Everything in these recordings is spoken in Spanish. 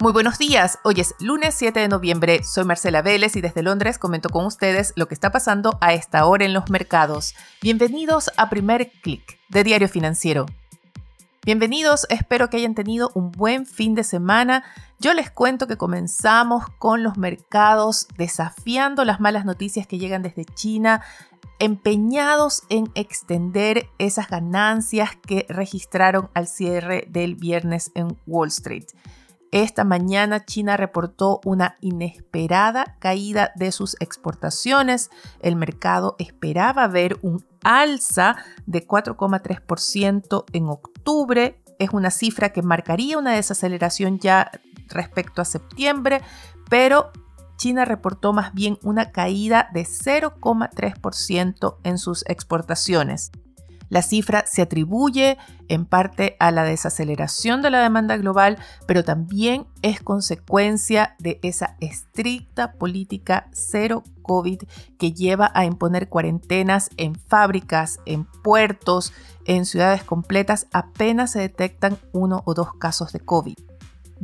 Muy buenos días, hoy es lunes 7 de noviembre, soy Marcela Vélez y desde Londres comento con ustedes lo que está pasando a esta hora en los mercados. Bienvenidos a Primer Click de Diario Financiero. Bienvenidos, espero que hayan tenido un buen fin de semana. Yo les cuento que comenzamos con los mercados desafiando las malas noticias que llegan desde China, empeñados en extender esas ganancias que registraron al cierre del viernes en Wall Street. Esta mañana China reportó una inesperada caída de sus exportaciones. El mercado esperaba ver un alza de 4,3% en octubre. Es una cifra que marcaría una desaceleración ya respecto a septiembre, pero China reportó más bien una caída de 0,3% en sus exportaciones. La cifra se atribuye en parte a la desaceleración de la demanda global, pero también es consecuencia de esa estricta política cero COVID que lleva a imponer cuarentenas en fábricas, en puertos, en ciudades completas apenas se detectan uno o dos casos de COVID.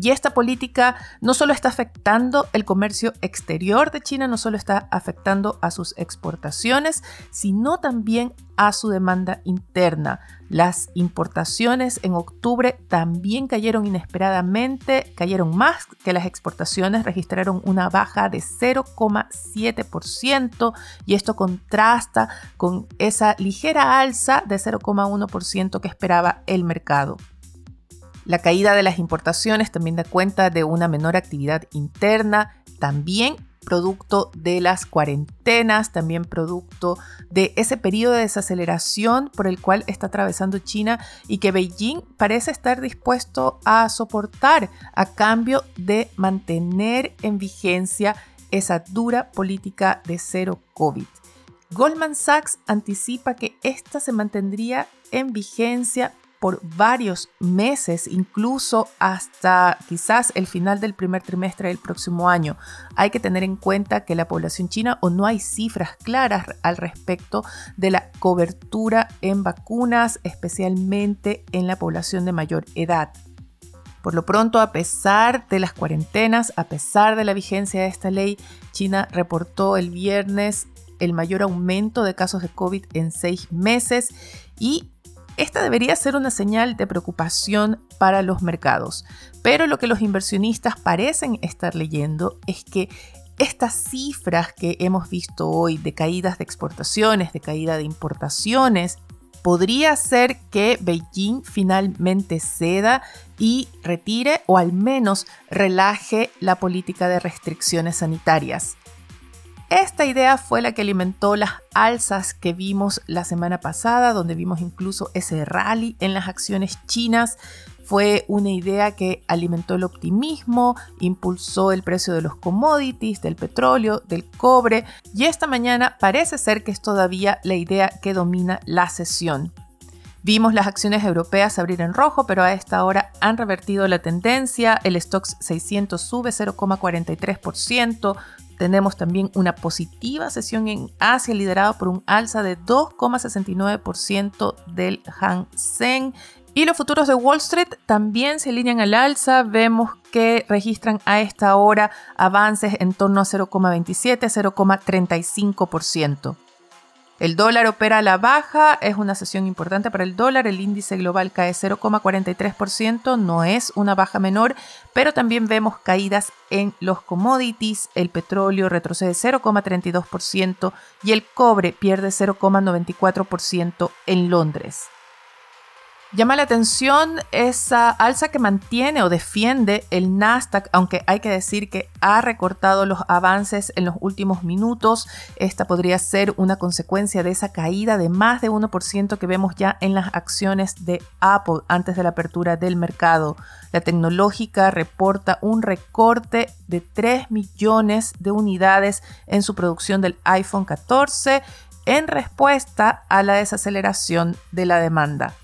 Y esta política no solo está afectando el comercio exterior de China, no solo está afectando a sus exportaciones, sino también a su demanda interna. Las importaciones en octubre también cayeron inesperadamente, cayeron más que las exportaciones, registraron una baja de 0,7% y esto contrasta con esa ligera alza de 0,1% que esperaba el mercado. La caída de las importaciones también da cuenta de una menor actividad interna, también producto de las cuarentenas, también producto de ese periodo de desaceleración por el cual está atravesando China y que Beijing parece estar dispuesto a soportar a cambio de mantener en vigencia esa dura política de cero COVID. Goldman Sachs anticipa que esta se mantendría en vigencia por varios meses, incluso hasta quizás el final del primer trimestre del próximo año. Hay que tener en cuenta que la población china o no hay cifras claras al respecto de la cobertura en vacunas, especialmente en la población de mayor edad. Por lo pronto, a pesar de las cuarentenas, a pesar de la vigencia de esta ley, China reportó el viernes el mayor aumento de casos de COVID en seis meses y esta debería ser una señal de preocupación para los mercados, pero lo que los inversionistas parecen estar leyendo es que estas cifras que hemos visto hoy de caídas de exportaciones, de caída de importaciones, podría ser que Beijing finalmente ceda y retire o al menos relaje la política de restricciones sanitarias. Esta idea fue la que alimentó las alzas que vimos la semana pasada, donde vimos incluso ese rally en las acciones chinas. Fue una idea que alimentó el optimismo, impulsó el precio de los commodities, del petróleo, del cobre, y esta mañana parece ser que es todavía la idea que domina la sesión. Vimos las acciones europeas abrir en rojo, pero a esta hora han revertido la tendencia. El Stoxx 600 sube 0,43%, tenemos también una positiva sesión en Asia liderada por un alza de 2,69% del Hang Seng. Y los futuros de Wall Street también se alinean al alza. Vemos que registran a esta hora avances en torno a 0,27, 0,35%. El dólar opera a la baja, es una sesión importante para el dólar, el índice global cae 0,43%, no es una baja menor, pero también vemos caídas en los commodities, el petróleo retrocede 0,32% y el cobre pierde 0,94% en Londres. Llama la atención esa alza que mantiene o defiende el Nasdaq, aunque hay que decir que ha recortado los avances en los últimos minutos. Esta podría ser una consecuencia de esa caída de más de 1% que vemos ya en las acciones de Apple antes de la apertura del mercado. La tecnológica reporta un recorte de 3 millones de unidades en su producción del iPhone 14 en respuesta a la desaceleración de la demanda.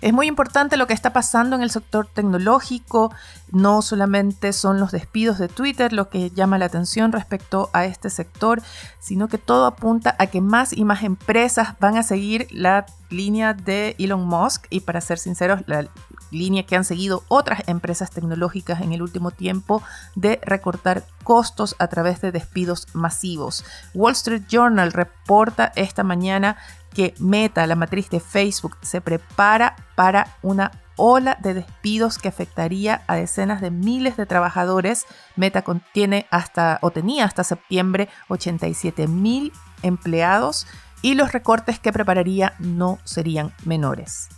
Es muy importante lo que está pasando en el sector tecnológico. No solamente son los despidos de Twitter lo que llama la atención respecto a este sector, sino que todo apunta a que más y más empresas van a seguir la línea de Elon Musk y para ser sinceros, la línea que han seguido otras empresas tecnológicas en el último tiempo de recortar costos a través de despidos masivos. Wall Street Journal reporta esta mañana que Meta, la matriz de Facebook, se prepara para una ola de despidos que afectaría a decenas de miles de trabajadores. Meta contiene hasta o tenía hasta septiembre 87 mil empleados y los recortes que prepararía no serían menores.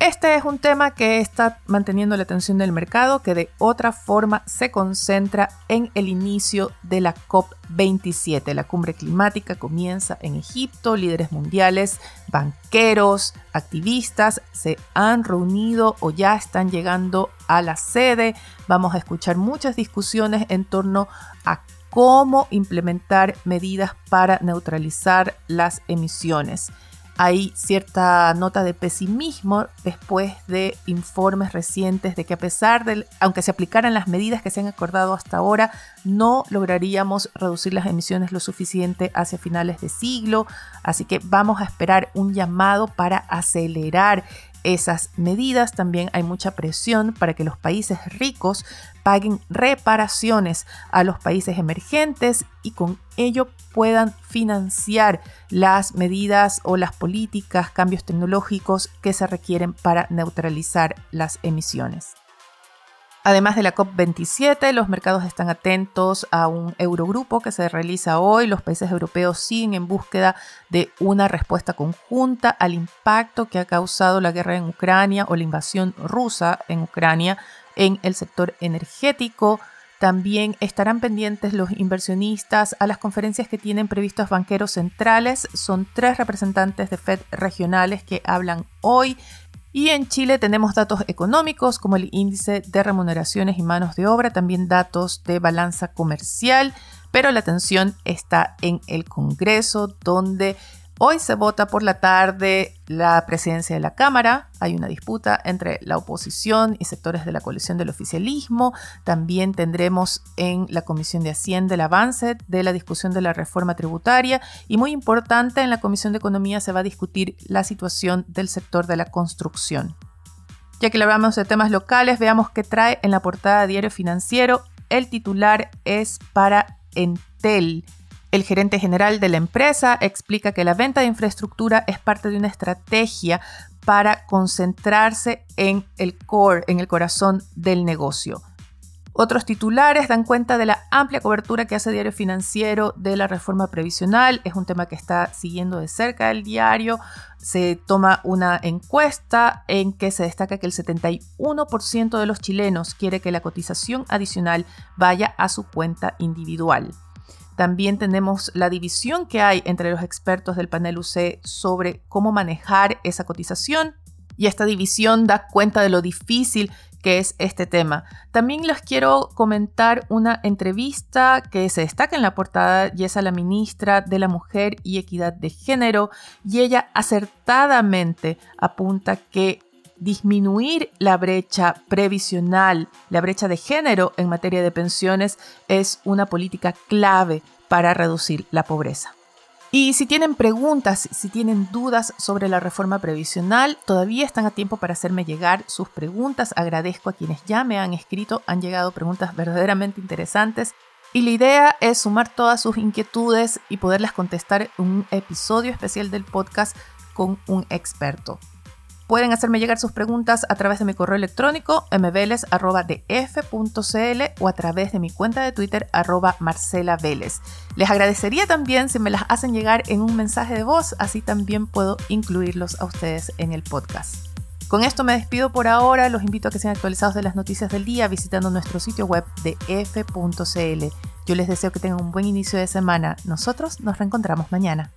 Este es un tema que está manteniendo la atención del mercado, que de otra forma se concentra en el inicio de la COP27. La cumbre climática comienza en Egipto, líderes mundiales, banqueros, activistas se han reunido o ya están llegando a la sede. Vamos a escuchar muchas discusiones en torno a cómo implementar medidas para neutralizar las emisiones hay cierta nota de pesimismo después de informes recientes de que a pesar de, aunque se aplicaran las medidas que se han acordado hasta ahora, no lograríamos reducir las emisiones lo suficiente hacia finales de siglo. Así que vamos a esperar un llamado para acelerar esas medidas. También hay mucha presión para que los países ricos paguen reparaciones a los países emergentes y con ello puedan financiar las medidas o las políticas, cambios tecnológicos que se requieren para neutralizar las emisiones. Además de la COP27, los mercados están atentos a un Eurogrupo que se realiza hoy. Los países europeos siguen en búsqueda de una respuesta conjunta al impacto que ha causado la guerra en Ucrania o la invasión rusa en Ucrania en el sector energético. También estarán pendientes los inversionistas a las conferencias que tienen previstos banqueros centrales. Son tres representantes de Fed regionales que hablan hoy. Y en Chile tenemos datos económicos como el índice de remuneraciones y manos de obra, también datos de balanza comercial, pero la atención está en el Congreso, donde Hoy se vota por la tarde la presidencia de la Cámara. Hay una disputa entre la oposición y sectores de la coalición del oficialismo. También tendremos en la Comisión de Hacienda el avance de la discusión de la reforma tributaria. Y muy importante, en la Comisión de Economía se va a discutir la situación del sector de la construcción. Ya que hablamos de temas locales, veamos qué trae en la portada Diario Financiero. El titular es para Entel. El gerente general de la empresa explica que la venta de infraestructura es parte de una estrategia para concentrarse en el core, en el corazón del negocio. Otros titulares dan cuenta de la amplia cobertura que hace Diario Financiero de la reforma previsional. Es un tema que está siguiendo de cerca el diario. Se toma una encuesta en que se destaca que el 71% de los chilenos quiere que la cotización adicional vaya a su cuenta individual. También tenemos la división que hay entre los expertos del panel UC sobre cómo manejar esa cotización y esta división da cuenta de lo difícil que es este tema. También les quiero comentar una entrevista que se destaca en la portada y es a la ministra de la Mujer y Equidad de Género y ella acertadamente apunta que disminuir la brecha previsional, la brecha de género en materia de pensiones es una política clave para reducir la pobreza. Y si tienen preguntas, si tienen dudas sobre la reforma previsional, todavía están a tiempo para hacerme llegar sus preguntas. Agradezco a quienes ya me han escrito, han llegado preguntas verdaderamente interesantes. Y la idea es sumar todas sus inquietudes y poderlas contestar en un episodio especial del podcast con un experto. Pueden hacerme llegar sus preguntas a través de mi correo electrónico mveles.df.cl o a través de mi cuenta de Twitter arroba Les agradecería también si me las hacen llegar en un mensaje de voz, así también puedo incluirlos a ustedes en el podcast. Con esto me despido por ahora, los invito a que sean actualizados de las noticias del día visitando nuestro sitio web de f.cl. Yo les deseo que tengan un buen inicio de semana. Nosotros nos reencontramos mañana.